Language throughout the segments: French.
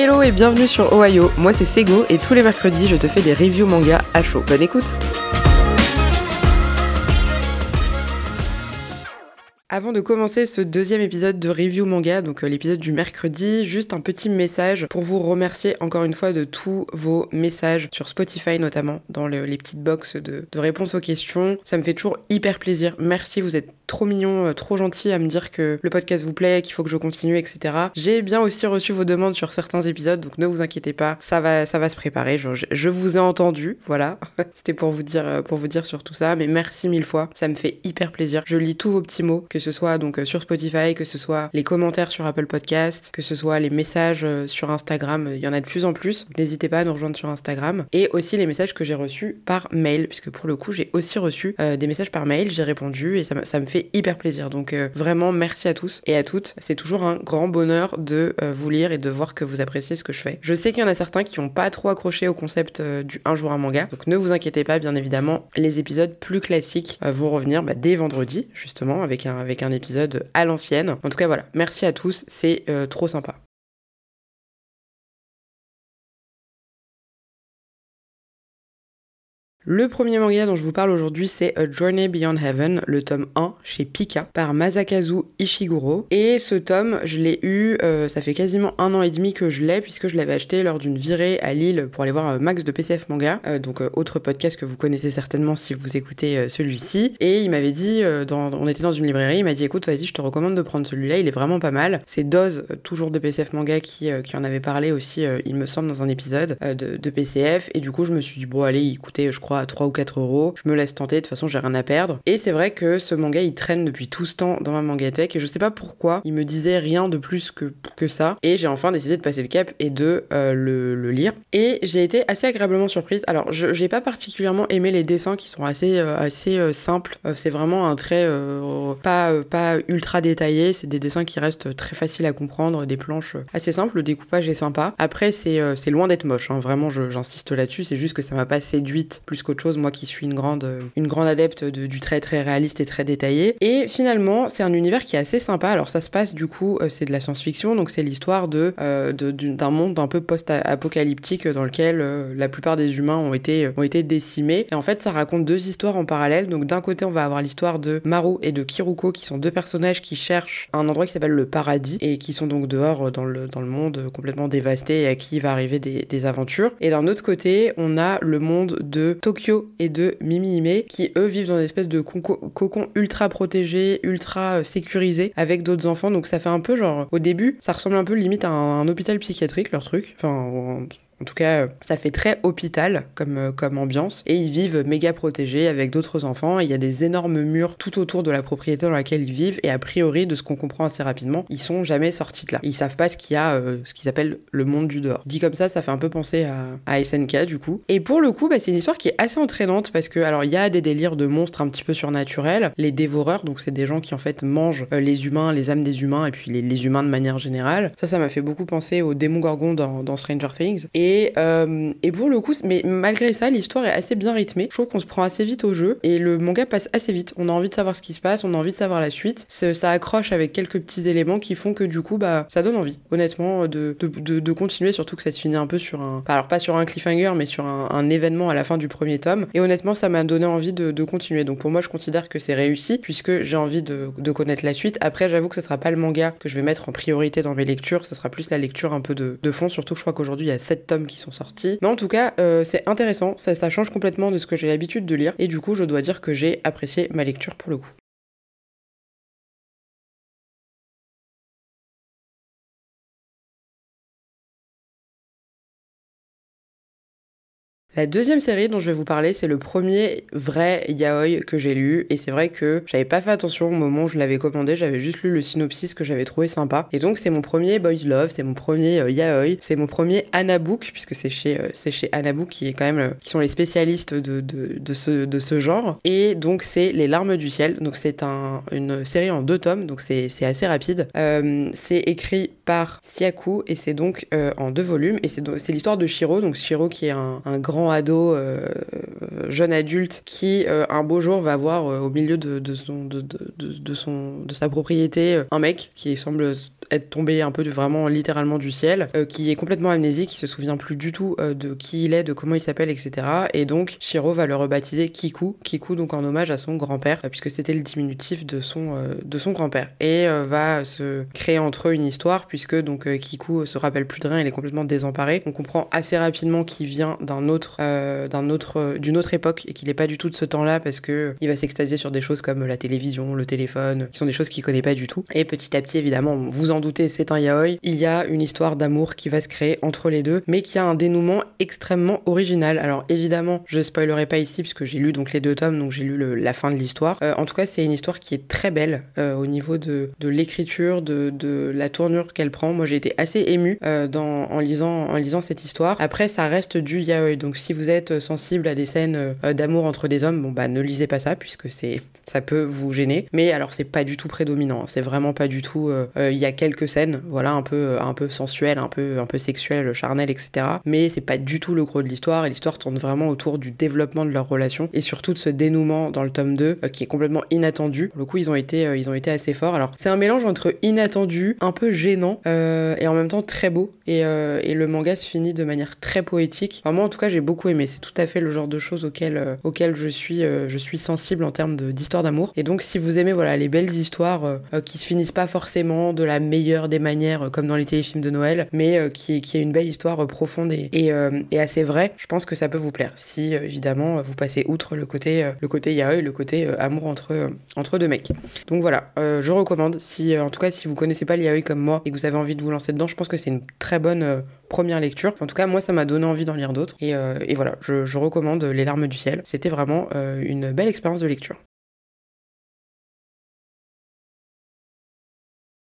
Hello et bienvenue sur Ohio, moi c'est Sego et tous les mercredis je te fais des reviews manga à chaud. Bonne écoute Avant de commencer ce deuxième épisode de Review Manga, donc euh, l'épisode du mercredi, juste un petit message pour vous remercier encore une fois de tous vos messages sur Spotify notamment, dans les petites boxes de, réponses aux questions. Ça me fait toujours hyper plaisir. Merci, vous êtes trop mignon, euh, trop gentil à me dire que le podcast vous plaît, qu'il faut que je continue, etc. J'ai bien aussi reçu vos demandes sur certains épisodes, donc ne vous inquiétez pas, ça va, ça va se préparer. Je, vous ai entendu, voilà. C'était pour vous dire, euh, pour vous dire sur tout ça, mais merci mille fois, ça me fait hyper plaisir. Je lis tous vos petits mots, ce soit donc euh, sur Spotify, que ce soit les commentaires sur Apple Podcast, que ce soit les messages sur Instagram, il y en a de plus en plus. N'hésitez pas à nous rejoindre sur Instagram et aussi les messages que j'ai reçus par mail, puisque pour le coup j'ai aussi reçu des messages par mail, j'ai répondu et ça, ça me fait hyper plaisir. Donc euh, vraiment merci à tous et à toutes. C'est toujours un grand bonheur de euh, vous lire et de voir que vous appréciez ce que je fais. Je sais qu'il y en a certains qui n'ont pas trop accroché au concept euh, du un jour un manga. Donc ne vous inquiétez pas, bien évidemment, les épisodes plus classiques vont revenir bah, dès vendredi, justement, avec un, avec un épisode à l'ancienne. En tout cas voilà, merci à tous, c'est trop sympa. Le premier manga dont je vous parle aujourd'hui, c'est A Journey Beyond Heaven, le tome 1 chez Pika par Masakazu Ishiguro. Et ce tome, je l'ai eu, euh, ça fait quasiment un an et demi que je l'ai, puisque je l'avais acheté lors d'une virée à Lille pour aller voir euh, Max de PCF Manga, euh, donc autre podcast que vous connaissez certainement si vous écoutez celui-ci. Et il m'avait dit, on était dans une librairie, il m'a dit écoute, vas-y, je te recommande de prendre celui-là, il est vraiment pas mal. C'est Doz, toujours de PCF Manga, qui, en avait parlé aussi, il me semble, dans un épisode de, de PCF. Et du coup, je me suis dit, bon, allez, écoutez, je crois à 3 ou 4 euros. Je me laisse tenter, de toute façon, j'ai rien à perdre. Et c'est vrai que ce manga, il traîne depuis tout ce temps dans ma mangatech et je sais pas pourquoi il me disait rien de plus que, que ça. Et j'ai enfin décidé de passer le cap et de euh, le, lire. Et j'ai été assez agréablement surprise. Alors, je j'ai pas particulièrement aimé les dessins qui sont assez, euh, assez euh, simples. c'est vraiment un trait pas, pas ultra détaillé. C'est des dessins qui restent très faciles à comprendre, des planches assez simples. Le découpage est sympa. Après, c'est loin d'être moche. Hein. Vraiment, j'insiste là-dessus. C'est juste que ça m'a pas séduite plus qu'autre chose moi qui suis une grande, une grande adepte du trait très réaliste et très détaillé. Et finalement, c'est un univers qui est assez sympa. Alors ça se passe du coup, euh, c'est de la science-fiction, donc c'est l'histoire de, euh, d'un monde un peu post-apocalyptique dans lequel euh, la plupart des humains ont été, ont été décimés. Et en fait, ça raconte deux histoires en parallèle. Donc d'un côté, on va avoir l'histoire de Maru et de Kiruko, qui sont deux personnages qui cherchent un endroit qui s'appelle le paradis et qui sont donc dehors dans le, dans le monde complètement dévasté et à qui va arriver des, des aventures. Et d'un autre côté, on a le monde de Tokyo et de Mimi Hime qui eux vivent dans une espèce de cocon ultra protégé, ultra euh, sécurisé avec d'autres enfants. Donc ça fait un peu genre au début, ça ressemble un peu limite à un, un hôpital psychiatrique leur truc. Enfin en tout cas, ça fait très hôpital comme, euh, comme ambiance. Et ils vivent méga protégés avec d'autres enfants. il y a des énormes murs tout autour de la propriété dans laquelle ils vivent. Et a priori, de ce qu'on comprend assez rapidement, ils sont jamais sortis de là. Ils savent pas ce qu'il y a, euh, ce qu'ils appellent le monde du dehors. Dit comme ça, ça fait un peu penser à, à SNK du coup. Et pour le coup, bah, c'est une histoire qui est assez entraînante parce que, alors, il y a des délires de monstres un petit peu surnaturels. Les dévoreurs, donc c'est des gens qui en fait mangent euh, les humains, les âmes des humains et puis les, humains de manière générale. Ça, ça m'a fait beaucoup penser aux démons gorgons dans, Stranger Things. Euh, et, pour le coup, mais malgré ça, l'histoire est assez bien rythmée. Je trouve qu'on se prend assez vite au jeu et le manga passe assez vite. On a envie de savoir ce qui se passe, on a envie de savoir la suite. Ça accroche avec quelques petits éléments qui font que du coup, bah, ça donne envie, honnêtement, de, de, continuer, surtout que ça se finit un peu sur un. Alors, pas sur un cliffhanger, mais sur un, événement à la fin du premier tome. Et honnêtement, ça m'a donné envie de, continuer. Donc, pour moi, je considère que c'est réussi puisque j'ai envie de, connaître la suite. Après, j'avoue que ce sera pas le manga que je vais mettre en priorité dans mes lectures, ça sera plus la lecture un peu de, fond, surtout que je crois qu'aujourd'hui, il y a 7 tomes qui sont sortis. Mais en tout cas, euh, c'est intéressant, ça, ça change complètement de ce que j'ai l'habitude de lire, et du coup, je dois dire que j'ai apprécié ma lecture pour le coup. La deuxième série dont je vais vous parler, c'est le premier vrai yaoi que j'ai lu. Et c'est vrai que j'avais pas fait attention au moment où je l'avais commandé, j'avais juste lu le synopsis que j'avais trouvé sympa. Et donc c'est mon premier Boys Love, c'est mon premier euh, yaoi, c'est mon premier Anabook, puisque c'est chez, euh, c'est chez Anabook qui est quand même, euh, qui sont les spécialistes de, de, ce, de ce genre. Et donc c'est Les larmes du ciel. Donc c'est un, une série en deux tomes, donc c'est assez rapide. c'est écrit par Siaku et c'est donc en deux volumes. Et c'est l'histoire de Shiro, donc Shiro qui est un grand ado, jeune adulte qui un beau jour va voir au milieu de, son, de, son, de sa propriété un mec qui semble être tombé un peu de, vraiment littéralement du ciel, qui est complètement amnésique, qui se souvient plus du tout de qui il est, de comment il s'appelle, etc. Et donc Shiro va le rebaptiser Kiku, Kiku donc en hommage à son grand-père, puisque c'était le diminutif de son, son grand-père. Et va se créer entre eux une histoire, puisque donc Kiku se rappelle plus de rien, il est complètement désemparé. On comprend assez rapidement qu'il vient d'un autre, euh, euh, d'une autre époque et qu'il n'est pas du tout de ce temps-là parce que il va s'extasier sur des choses comme la télévision, le téléphone, qui sont des choses qu'il connaît pas du tout. Et petit à petit, évidemment, vous en doutez, c'est un yaoi. Il y a une histoire d'amour qui va se créer entre les deux, mais qui a un dénouement extrêmement original. Alors évidemment, je spoilerai pas ici puisque j'ai lu donc les deux tomes, donc j'ai lu la fin de l'histoire. Euh, en tout cas, c'est une histoire qui est très belle au niveau de, l'écriture, de, la tournure qu'elle prend. Moi, j'ai été assez émue dans, en lisant, cette histoire. Après, ça reste du yaoi, donc vous êtes sensible à des scènes euh, d'amour entre des hommes, bon bah ne lisez pas ça puisque c'est ça peut vous gêner. Mais alors c'est pas du tout prédominant, hein. c'est vraiment pas du tout. Euh, euh, il y a quelques scènes, voilà, un peu un peu sensuelles, un peu un peu sexuelles, charnelles, etc. Mais c'est pas du tout le gros de l'histoire et l'histoire tourne vraiment autour du développement de leur relation et surtout de ce dénouement dans le tome 2 qui est complètement inattendu. Pour le coup, ils ont été ils ont été assez forts. Alors c'est un mélange entre inattendu, un peu gênant et en même temps très beau et, et le manga se finit de manière très poétique. moi, en tout cas, j'ai beaucoup aimé. C'est tout à fait le genre de choses auxquelles, euh, auxquelles je, suis, euh, je suis sensible en termes d'histoire d'amour. Et donc, si vous aimez voilà, les belles histoires euh, qui se finissent pas forcément de la meilleure des manières, comme dans les téléfilms de Noël, mais qui, qui est une belle histoire profonde et, et, assez vraie, je pense que ça peut vous plaire. Si, évidemment, vous passez outre le côté, le côté yaoi, le côté amour entre, entre deux mecs. Donc voilà, je recommande. Si, en tout cas, si vous connaissez pas yaoi comme moi et que vous avez envie de vous lancer dedans, je pense que c'est une très bonne première lecture. En tout cas, moi, ça m'a donné envie d'en lire d'autres. Et, euh, voilà, je, recommande Les larmes du ciel. C'était vraiment euh, une belle expérience de lecture.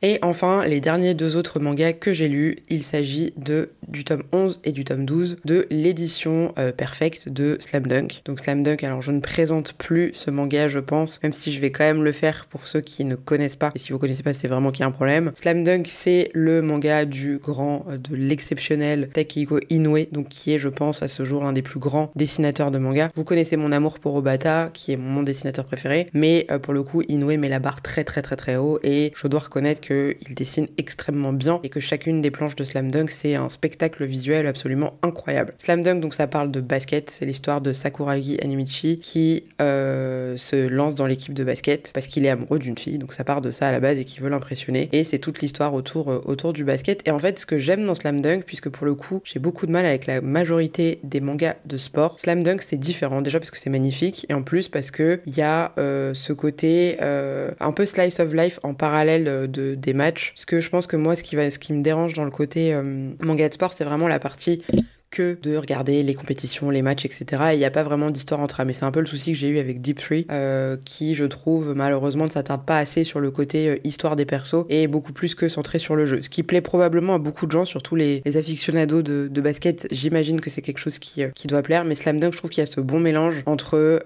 Et enfin, les derniers deux autres mangas que j'ai lus, il s'agit de du tome 11 et du tome 12 de l'édition euh, perfecte de Slam Dunk. Donc Slam Dunk, alors je ne présente plus ce manga, je pense, même si je vais quand même le faire pour ceux qui ne connaissent pas. Et si vous connaissez pas, c'est vraiment qu'il y a un problème. Slam Dunk, c'est le manga du grand, euh, de l'exceptionnel Takehiko Inoue, donc qui est, je pense, à ce jour l'un des plus grands dessinateurs de manga. Vous connaissez mon amour pour Obata, qui est mon dessinateur préféré, mais euh, pour le coup, Inoue met la barre très très très très haut et je dois reconnaître que qu'il dessine extrêmement bien et que chacune des planches de Slam Dunk, c'est un spectacle visuel absolument incroyable. Slam Dunk, donc ça parle de basket, c'est l'histoire de Sakuragi Animichi qui euh, se lance dans l'équipe de basket parce qu'il est amoureux d'une fille, donc ça part de ça à la base et qui veut l'impressionner. Et c'est toute l'histoire autour, euh, autour du basket. Et en fait, ce que j'aime dans Slam Dunk, puisque pour le coup, j'ai beaucoup de mal avec la majorité des mangas de sport, Slam Dunk c'est différent déjà parce que c'est magnifique et en plus parce que il y a euh, ce côté un peu slice of life en parallèle de, des matchs. Parce que je pense que moi, ce qui, ce qui me dérange dans le côté euh, manga de sport, c'est vraiment la partie que de regarder les compétitions, les matchs, etc. Et il n'y a pas vraiment d'histoire entre eux. Mais c'est un peu le souci que j'ai eu avec Deep Three, euh, qui, je trouve, malheureusement, ne s'attarde pas assez sur le côté euh, histoire des persos et beaucoup plus que centré sur le jeu. Ce qui plaît probablement à beaucoup de gens, surtout les, les aficionados de, basket. J'imagine que c'est quelque chose qui, euh, qui doit plaire. Mais Slam Dunk, je trouve qu'il y a ce bon mélange entre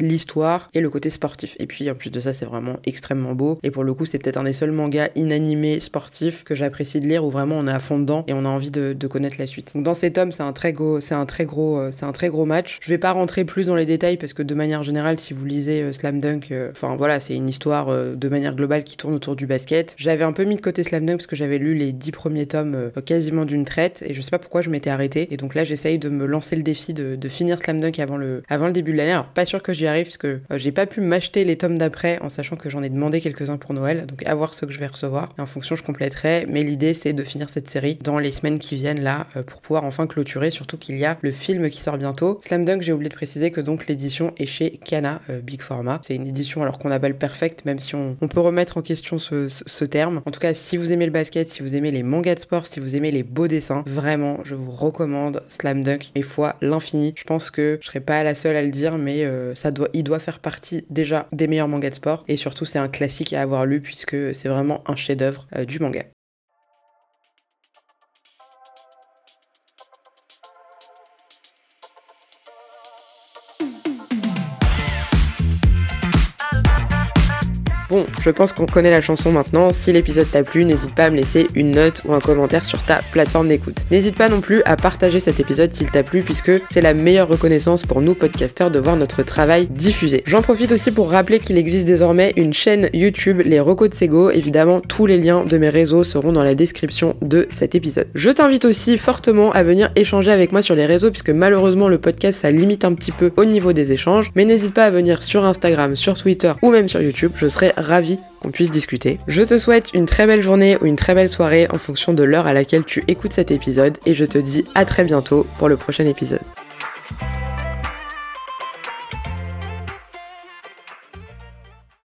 l'histoire et le côté sportif. Et puis, en plus de ça, c'est vraiment extrêmement beau. Et pour le coup, c'est peut-être un des seuls mangas inanimés sportifs que j'apprécie de lire où vraiment on est à fond dedans et on a envie de connaître la suite. Donc dans cet homme, c'est un très gros, c'est un très gros, euh, c'est un très gros match. Je vais pas rentrer plus dans les détails parce que de manière générale, si vous lisez euh, Slam Dunk, euh, enfin voilà, c'est une histoire de manière globale qui tourne autour du basket. J'avais un peu mis de côté Slam Dunk parce que j'avais lu les dix premiers tomes quasiment d'une traite et je sais pas pourquoi je m'étais arrêtée. Et donc là, j'essaye de me lancer le défi de, finir Slam Dunk avant le, avant le début de l'année. Alors pas sûr que j'y arrive parce que j'ai pas pu m'acheter les tomes d'après en sachant que j'en ai demandé quelques-uns pour Noël. Donc à voir ce que je vais recevoir. En fonction, je compléterai. Mais l'idée, c'est de finir cette série dans les semaines qui viennent là pour pouvoir enfin clôturer, surtout qu'il y a le film qui sort bientôt. Slam Dunk, j'ai oublié de préciser que donc l'édition est chez Kana euh, Big Format. C'est une édition alors qu'on appelle perfect, même si on, peut remettre en question ce, terme. En tout cas, si vous aimez le basket, si vous aimez les mangas de sport, si vous aimez les beaux dessins, vraiment, je vous recommande Slam Dunk, et fois l'infini. Je pense que je serais pas la seule à le dire, mais euh, ça doit, il doit faire partie déjà des meilleurs mangas de sport, et surtout c'est un classique à avoir lu puisque c'est vraiment un chef-d'œuvre euh, du manga. Je pense qu'on connaît la chanson maintenant. Si l'épisode t'a plu, n'hésite pas à me laisser une note ou un commentaire sur ta plateforme d'écoute. N'hésite pas non plus à partager cet épisode s'il t'a plu puisque c'est la meilleure reconnaissance pour nous podcasteurs de voir notre travail diffusé. J'en profite aussi pour rappeler qu'il existe désormais une chaîne YouTube, les Recos de Sego. Évidemment, tous les liens de mes réseaux seront dans la description de cet épisode. Je t'invite aussi fortement à venir échanger avec moi sur les réseaux puisque malheureusement le podcast ça limite un petit peu au niveau des échanges. Mais n'hésite pas à venir sur Instagram, sur Twitter ou même sur YouTube. Je serai ravie qu'on puisse discuter. Je te souhaite une très belle journée ou une très belle soirée en fonction de l'heure à laquelle tu écoutes cet épisode et je te dis à très bientôt pour le prochain épisode.